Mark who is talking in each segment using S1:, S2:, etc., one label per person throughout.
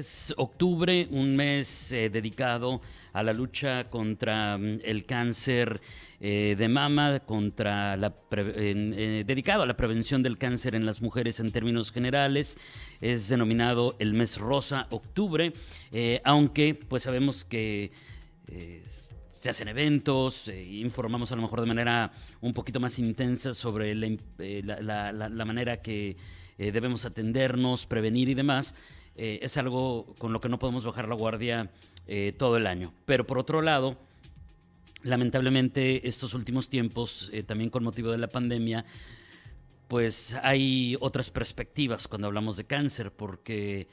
S1: Es octubre, un mes eh, dedicado a la lucha contra mm, el cáncer eh, de mama, contra la eh, dedicado a la prevención del cáncer en las mujeres en términos generales. Es denominado el mes rosa, octubre, aunque pues sabemos que se hacen eventos, informamos a lo mejor de manera un poquito más intensa sobre la, la manera que debemos atendernos, prevenir y demás. Eh, es algo con lo que no podemos bajar la guardia eh, todo el año. Pero por otro lado, lamentablemente estos últimos tiempos, eh, también con motivo de la pandemia, pues hay otras perspectivas cuando hablamos de cáncer, porque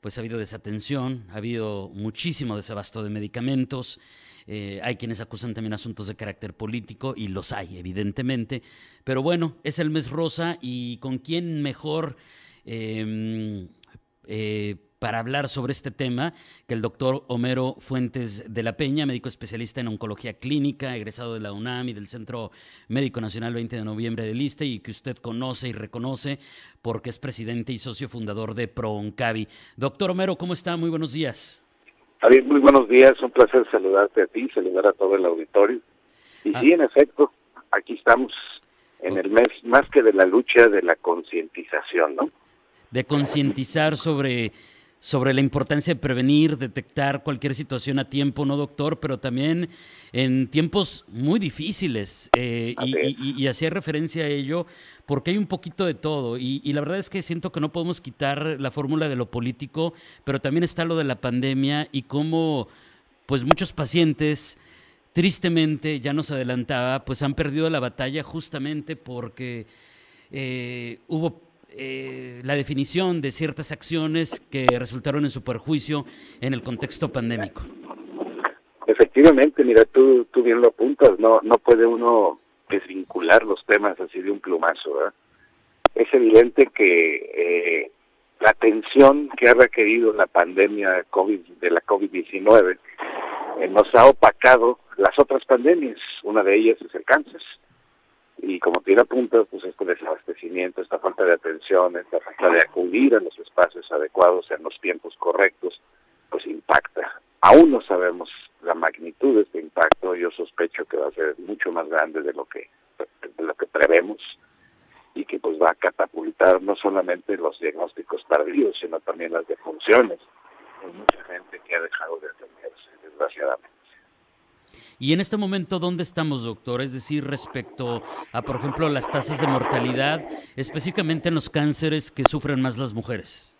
S1: pues ha habido desatención, ha habido muchísimo desabasto de medicamentos, hay quienes acusan también asuntos de carácter político y los hay, evidentemente. Pero bueno, es el mes rosa y con quién mejor em, eh, para hablar sobre este tema que el doctor Homero Fuentes de la Peña, médico especialista en oncología clínica, egresado de la UNAM y del Centro Médico Nacional 20 de noviembre del ISTE y que usted conoce y reconoce porque es presidente y socio fundador de ProOncavi. Doctor Homero, ¿cómo está? Muy buenos días.
S2: Javier, muy buenos días. Un placer saludarte a ti, saludar a todo el auditorio. Y sí, ah. en efecto, aquí estamos en el mes más que de la lucha de la concientización, ¿no?
S1: De concientizar sobre, sobre la importancia de prevenir, detectar cualquier situación a tiempo, ¿no, doctor? Pero también en tiempos muy difíciles. Eh, y, hacía referencia a ello porque hay un poquito de todo. Y, la verdad es que siento que no podemos quitar la fórmula de lo político, pero también está lo de la pandemia y cómo pues muchos pacientes tristemente, ya nos adelantaba, pues han perdido la batalla justamente porque eh, hubo eh, la definición de ciertas acciones que resultaron en su perjuicio en el contexto pandémico.
S2: Efectivamente, mira, tú, tú bien lo apuntas, no, no puede uno desvincular los temas así de un plumazo. Es evidente que eh, la atención que ha requerido la pandemia COVID, de la COVID-19 eh, nos ha opacado las otras pandemias. Una de ellas es el cáncer y como tiene apunta, pues este desabastecimiento, esta falta de atención, esta falta de acudir a los espacios adecuados en los tiempos correctos, pues impacta. Aún no sabemos la magnitud de este impacto, yo sospecho que va a ser mucho más grande de lo que lo que prevemos y que pues va a catapultar no solamente los diagnósticos tardíos, sino también las defunciones. Hay mucha gente que ha dejado de atenderse, desgraciadamente.
S1: Y en este momento, ¿dónde estamos, doctor? Es decir, respecto a, por ejemplo, las tasas de mortalidad, específicamente en los cánceres que sufren más las mujeres.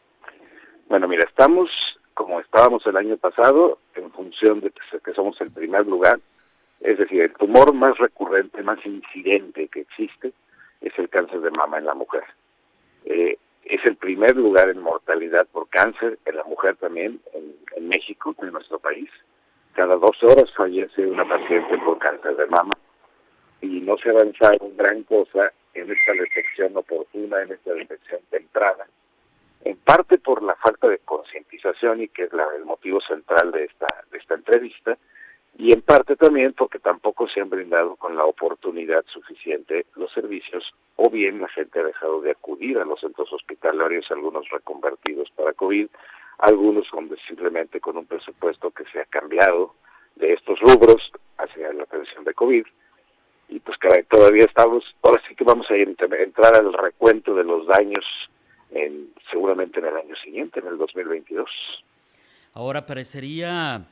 S2: Bueno, mira, estamos como estábamos el año pasado, en función de que somos el primer lugar, es decir, el tumor más recurrente, más incidente que existe, es el cáncer de mama en la mujer. Eh, es el primer lugar en mortalidad por cáncer en la mujer también en México, en nuestro país cada dos horas fallece una paciente por cáncer de mama. Y no se ha avanzado gran cosa en esta detección oportuna, en esta detección temprana, en parte por la falta de concientización y que es el motivo central de esta, de esta entrevista, y en parte también porque tampoco se han brindado con la oportunidad suficiente los servicios o bien la gente ha dejado de acudir a los centros hospitalarios, algunos reconvertidos para COVID, algunos con, simplemente con un presupuesto que se ha cambiado de estos rubros hacia la atención de COVID. Y pues que todavía estamos, ahora sí que vamos a entrar al recuento de los daños en, seguramente en el año siguiente, en el 2022.
S1: Ahora parecería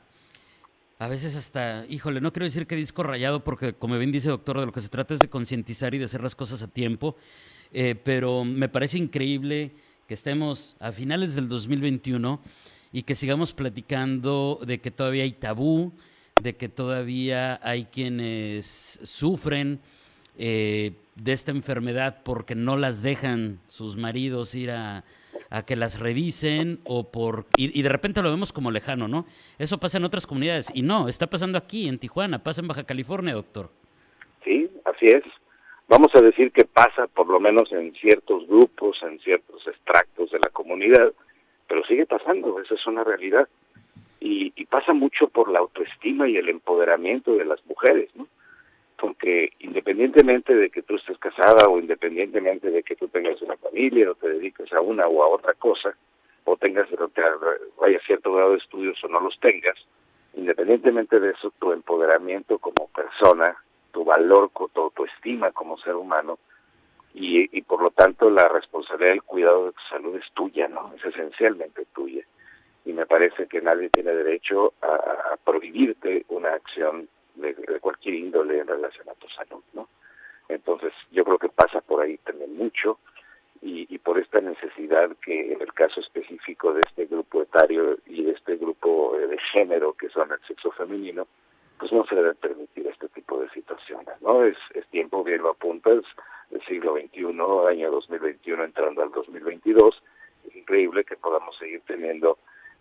S1: a veces hasta, híjole, no quiero decir que disco rayado, porque como bien dice doctor, de lo que se trata es de concientizar y de hacer las cosas a tiempo, eh, pero me parece increíble que estemos a finales del 2021 y que sigamos platicando de que todavía hay tabú, de que todavía hay quienes sufren eh, de esta enfermedad porque no las dejan sus maridos ir a, que las revisen o por y, de repente lo vemos como lejano, ¿no? Eso pasa en otras comunidades y no, está pasando aquí en Tijuana, pasa en Baja California, doctor.
S2: Sí, así es. Vamos a decir que pasa por lo menos en ciertos grupos, en ciertos extractos de la comunidad, pero sigue pasando, esa es una realidad. Y, y, pasa mucho por la autoestima y el empoderamiento de las mujeres, ¿no? Porque independientemente de que tú estés casada o independientemente de que tú tengas una familia o te dediques a una o a otra cosa, o tengas, vaya cierto grado de estudios o no los tengas, independientemente de eso, tu empoderamiento como persona, tu valor, tu autoestima como ser humano, y, por lo tanto la responsabilidad del cuidado de tu salud es tuya, ¿no? Es esencialmente tuya. Y me parece que nadie tiene derecho a, prohibirte una acción de, cualquier índole en relación a tu salud, ¿no? Entonces, yo creo que pasa por ahí también mucho y, y por esta necesidad que en el caso específico de este grupo etario y de este grupo de género que son el sexo femenino, pues no se debe permitir este tipo de situaciones, ¿no? Es, es tiempo, bien lo apuntas, del siglo XXI, año 2021 entrando al 2022, es increíble que podamos seguir teniendo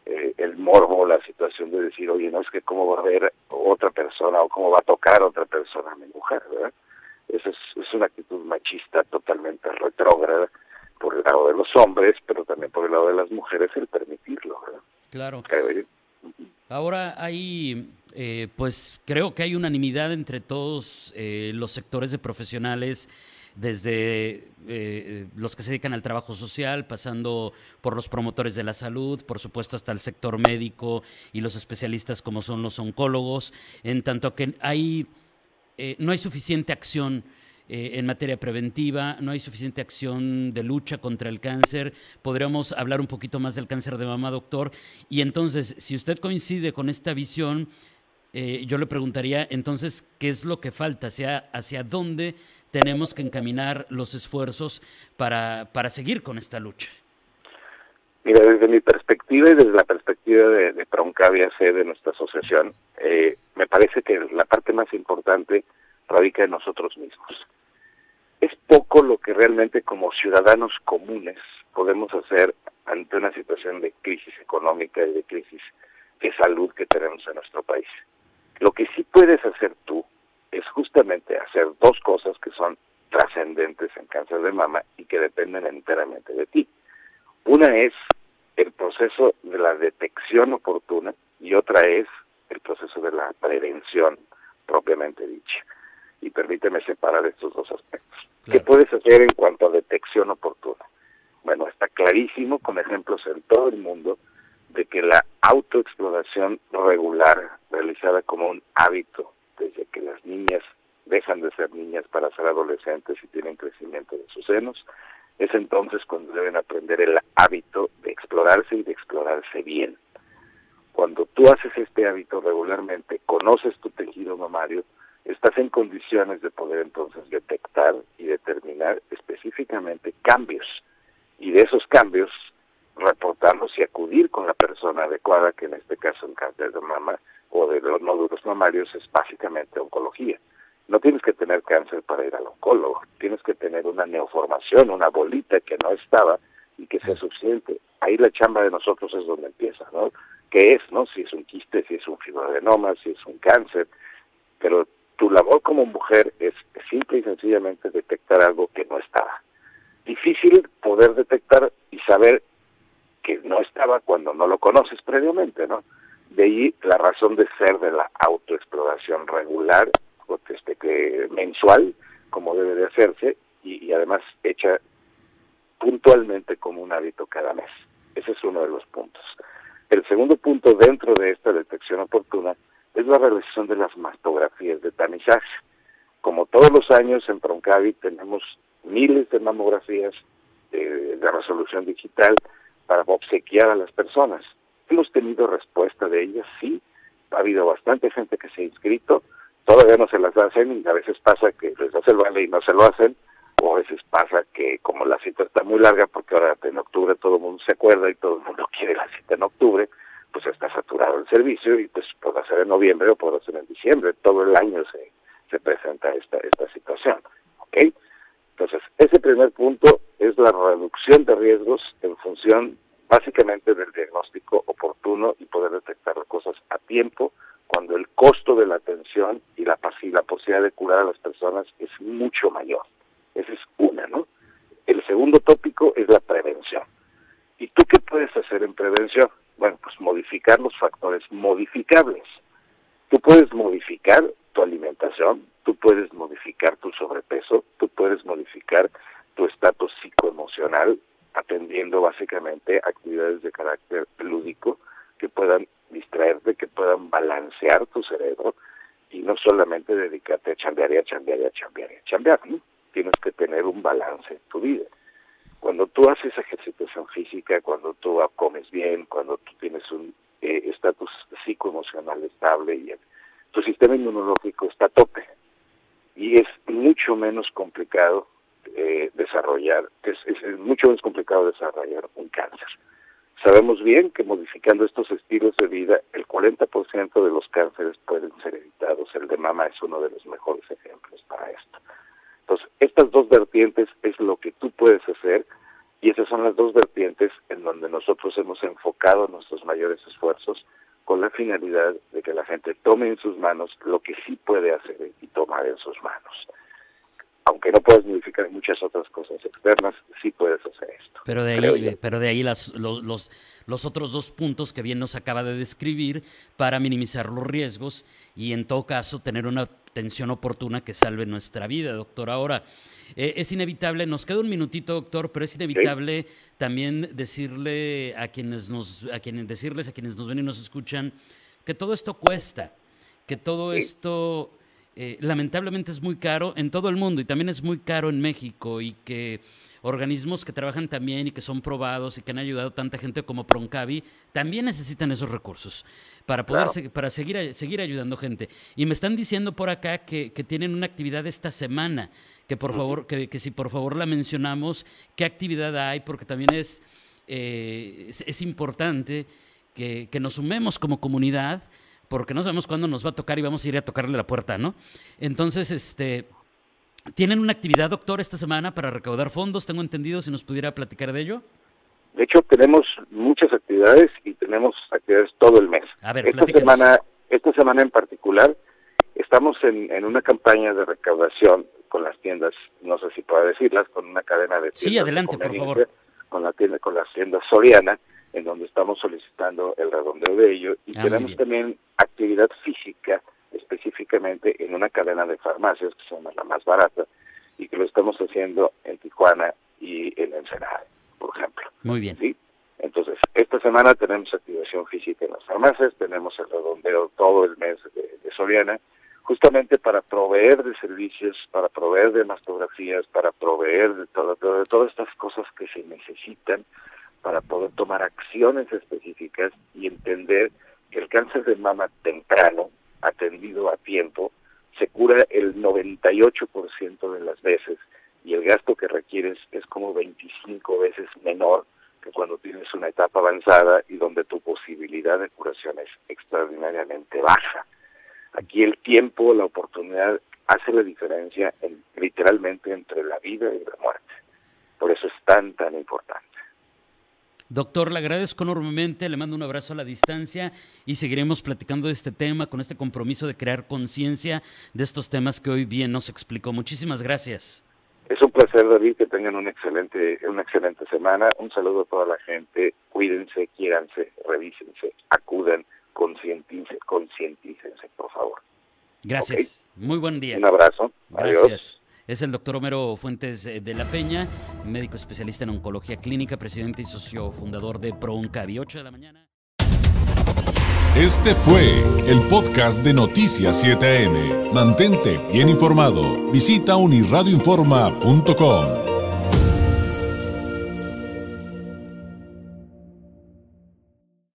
S2: eh, el morbo, la situación de decir, oye, no es que cómo va a ver otra persona o cómo va a tocar otra persona a mi mujer, ¿verdad? Esa es, es una actitud machista totalmente retrógrada por el lado de los hombres, pero también por el lado de las mujeres el permitirlo, ¿verdad?
S1: Claro. Ahora hay, eh, pues creo que hay unanimidad entre todos eh, los sectores de profesionales, desde eh, los que se dedican al trabajo social, pasando por los promotores de la salud, por supuesto hasta el sector médico y los especialistas como son los oncólogos, en tanto que hay, no hay suficiente acción en materia preventiva, no hay suficiente acción de lucha contra el cáncer. Podríamos hablar un poquito más del cáncer de mama, doctor. Y entonces, si usted coincide con esta visión, eh, yo le preguntaría entonces, ¿qué es lo que falta? Hacia, ¿Hacia dónde tenemos que encaminar los esfuerzos para, para seguir con esta lucha?
S2: Mira, desde mi perspectiva y desde la perspectiva de, de C, de nuestra asociación, eh, me parece que la parte más importante radica en nosotros mismos es poco lo que realmente como ciudadanos comunes podemos hacer ante una situación de crisis económica y de crisis de salud que tenemos en nuestro país. Lo que sí puedes hacer tú es justamente hacer dos cosas que son trascendentes en cáncer de mama y que dependen enteramente de ti. Una es el proceso de la detección oportuna y otra es el proceso de la prevención propiamente dicha y permíteme separar estos dos aspectos. Claro. ¿Qué puedes hacer en cuanto a detección oportuna? Bueno, está clarísimo con ejemplos en todo el mundo de que la autoexploración regular realizada como un hábito desde que las niñas dejan de ser niñas para ser adolescentes y tienen crecimiento de sus senos, es entonces cuando deben aprender el hábito de explorarse y de explorarse bien. Cuando tú haces este hábito regularmente, conoces tu tejido mamario, estás en condiciones de poder entonces detectar y determinar específicamente cambios y de esos cambios reportarlos y acudir con la persona adecuada, que en este caso en cáncer de mama o de los nódulos mamarios es básicamente oncología. No tienes que tener cáncer para ir al oncólogo, tienes que tener una neoformación, una bolita que no estaba y que sea suficiente. Ahí la chamba de nosotros es donde empieza, ¿no? ¿Qué es, no? Si es un quiste, si es un fibroadenoma, si es un cáncer, pero tu labor como mujer es simple y sencillamente detectar algo que no estaba. Difícil poder detectar y saber que no estaba cuando no lo conoces previamente, ¿no? De ahí la razón de ser de la autoexploración regular, este, que mensual, como debe de hacerse, y, además hecha puntualmente como un hábito cada mes. Ese es uno de los puntos. El segundo punto dentro de esta detección oportuna es la realización de las mastografías de tamizaje. Como todos los años en Proncavi tenemos miles de mamografías de, de resolución digital para obsequiar a las personas. Hemos tenido respuesta de ellas, sí, ha habido bastante gente que se ha inscrito, todavía no se las hacen y a veces pasa que les hace el vale y no se lo hacen, o a veces pasa que como la cita está muy larga, porque ahora en octubre todo el mundo se acuerda y todo el mundo quiere la cita en octubre, pues está saturado el servicio y pues podrá ser en noviembre o podrá ser en diciembre, todo el año se, se presenta esta, esta situación, ¿ok? Entonces, ese primer punto es la reducción de riesgos en función básicamente del diagnóstico oportuno y poder detectar las cosas a tiempo cuando el costo de la atención y la, y la posibilidad de curar a las personas es mucho mayor. Esa es una, ¿no? El segundo tópico es la prevención. ¿Y tú qué puedes hacer en prevención? Bueno, pues modificar los factores modificables. Tú puedes modificar tu alimentación, tú puedes modificar tu sobrepeso, tú puedes modificar tu estatus psicoemocional atendiendo básicamente actividades de carácter lúdico que puedan distraerte, que puedan balancear tu cerebro y no solamente dedicarte a chambear y a chambear y a chambear y a chambear. Tienes que tener un balance en tu vida. Cuando tú haces ejercitación física, cuando tú comes bien, cuando tú tienes un eh, estatus psicoemocional estable y tu sistema inmunológico está a tope y es mucho menos complicado eh, desarrollar, es, mucho menos complicado desarrollar un cáncer. Sabemos bien que modificando estos estilos de vida, el 40% de los cánceres pueden ser evitados. El de mama es uno de los mejores ejemplos para esto. Entonces, estas dos vertientes es lo que tú puedes hacer y esas son las dos vertientes en donde nosotros hemos enfocado nuestros mayores esfuerzos con la finalidad de que la gente tome en sus manos lo que sí puede hacer y tomar en sus manos aunque no puedes modificar muchas otras cosas externas, sí puedes hacer esto.
S1: Pero de ahí, pero de ahí las, los, los, los, otros dos puntos que bien nos acaba de describir para minimizar los riesgos y en todo caso tener una atención oportuna que salve nuestra vida, doctor. Ahora, eh, es inevitable, nos queda un minutito, doctor, pero es inevitable también decirle a quienes nos, a quienes decirles a quienes nos ven y nos escuchan que todo esto cuesta, que todo esto eh, lamentablemente es muy caro en todo el mundo y también es muy caro en México y que organismos que trabajan también y que son probados y que han ayudado a tanta gente como Proncavi también necesitan esos recursos para poder para seguir seguir ayudando gente. Y me están diciendo por acá que, tienen una actividad esta semana que por favor que, si por favor la mencionamos qué actividad hay porque también es eh, es, importante que, que nos sumemos como comunidad porque no sabemos cuándo nos va a tocar y vamos a ir a tocarle la puerta, ¿no? Entonces, este, ¿tienen una actividad, doctor, esta semana para recaudar fondos? Tengo entendido, si nos pudiera platicar de ello.
S2: De hecho, tenemos muchas actividades y tenemos actividades todo el mes.
S1: A ver,
S2: esta semana, esta semana en particular, estamos en, en una campaña de recaudación con las tiendas, no sé si puedo decirlas, con una cadena de tiendas.
S1: Sí, adelante, por favor.
S2: Con la tienda, con las tiendas Soriana, en donde estamos solicitando el redondeo de ello y ah, tenemos también actividad física específicamente en una cadena de farmacias que llama la más barata y que lo estamos haciendo en Tijuana y en Ensenada, por ejemplo.
S1: Muy bien.
S2: ¿Sí? Entonces, esta semana tenemos activación física en las farmacias, tenemos el redondeo todo el mes de, de Soriana, justamente para proveer de servicios, para proveer de mastografías, para proveer de, todo, de todas estas cosas que se necesitan para poder tomar acciones específicas y entender que el cáncer de mama temprano, atendido a tiempo, se cura el 98% de las veces y el gasto que requieres es como 25 veces menor que cuando tienes una etapa avanzada y donde tu posibilidad de curación es extraordinariamente baja. Aquí el tiempo, la oportunidad hace la diferencia en, literalmente entre la vida y la muerte. Por eso es tan, tan importante.
S1: Doctor, le agradezco enormemente, le mando un abrazo a la distancia y seguiremos platicando de este tema con este compromiso de crear conciencia de estos temas que hoy bien nos explicó. Muchísimas gracias.
S2: Es un placer, David, que tengan una excelente, una excelente semana. Un saludo a toda la gente. Cuídense, quiéranse, revísense, acudan, concientícense, concientícense, por favor.
S1: Gracias. Muy buen día.
S2: Un abrazo.
S1: Gracias es el doctor Homero Fuentes eh, de la Peña, médico especialista en oncología clínica, presidente y socio fundador de ProOncavi. 8 de la mañana.
S3: Este fue el podcast de Noticias 7am. Mantente bien informado. Visita unirradioinforma.com.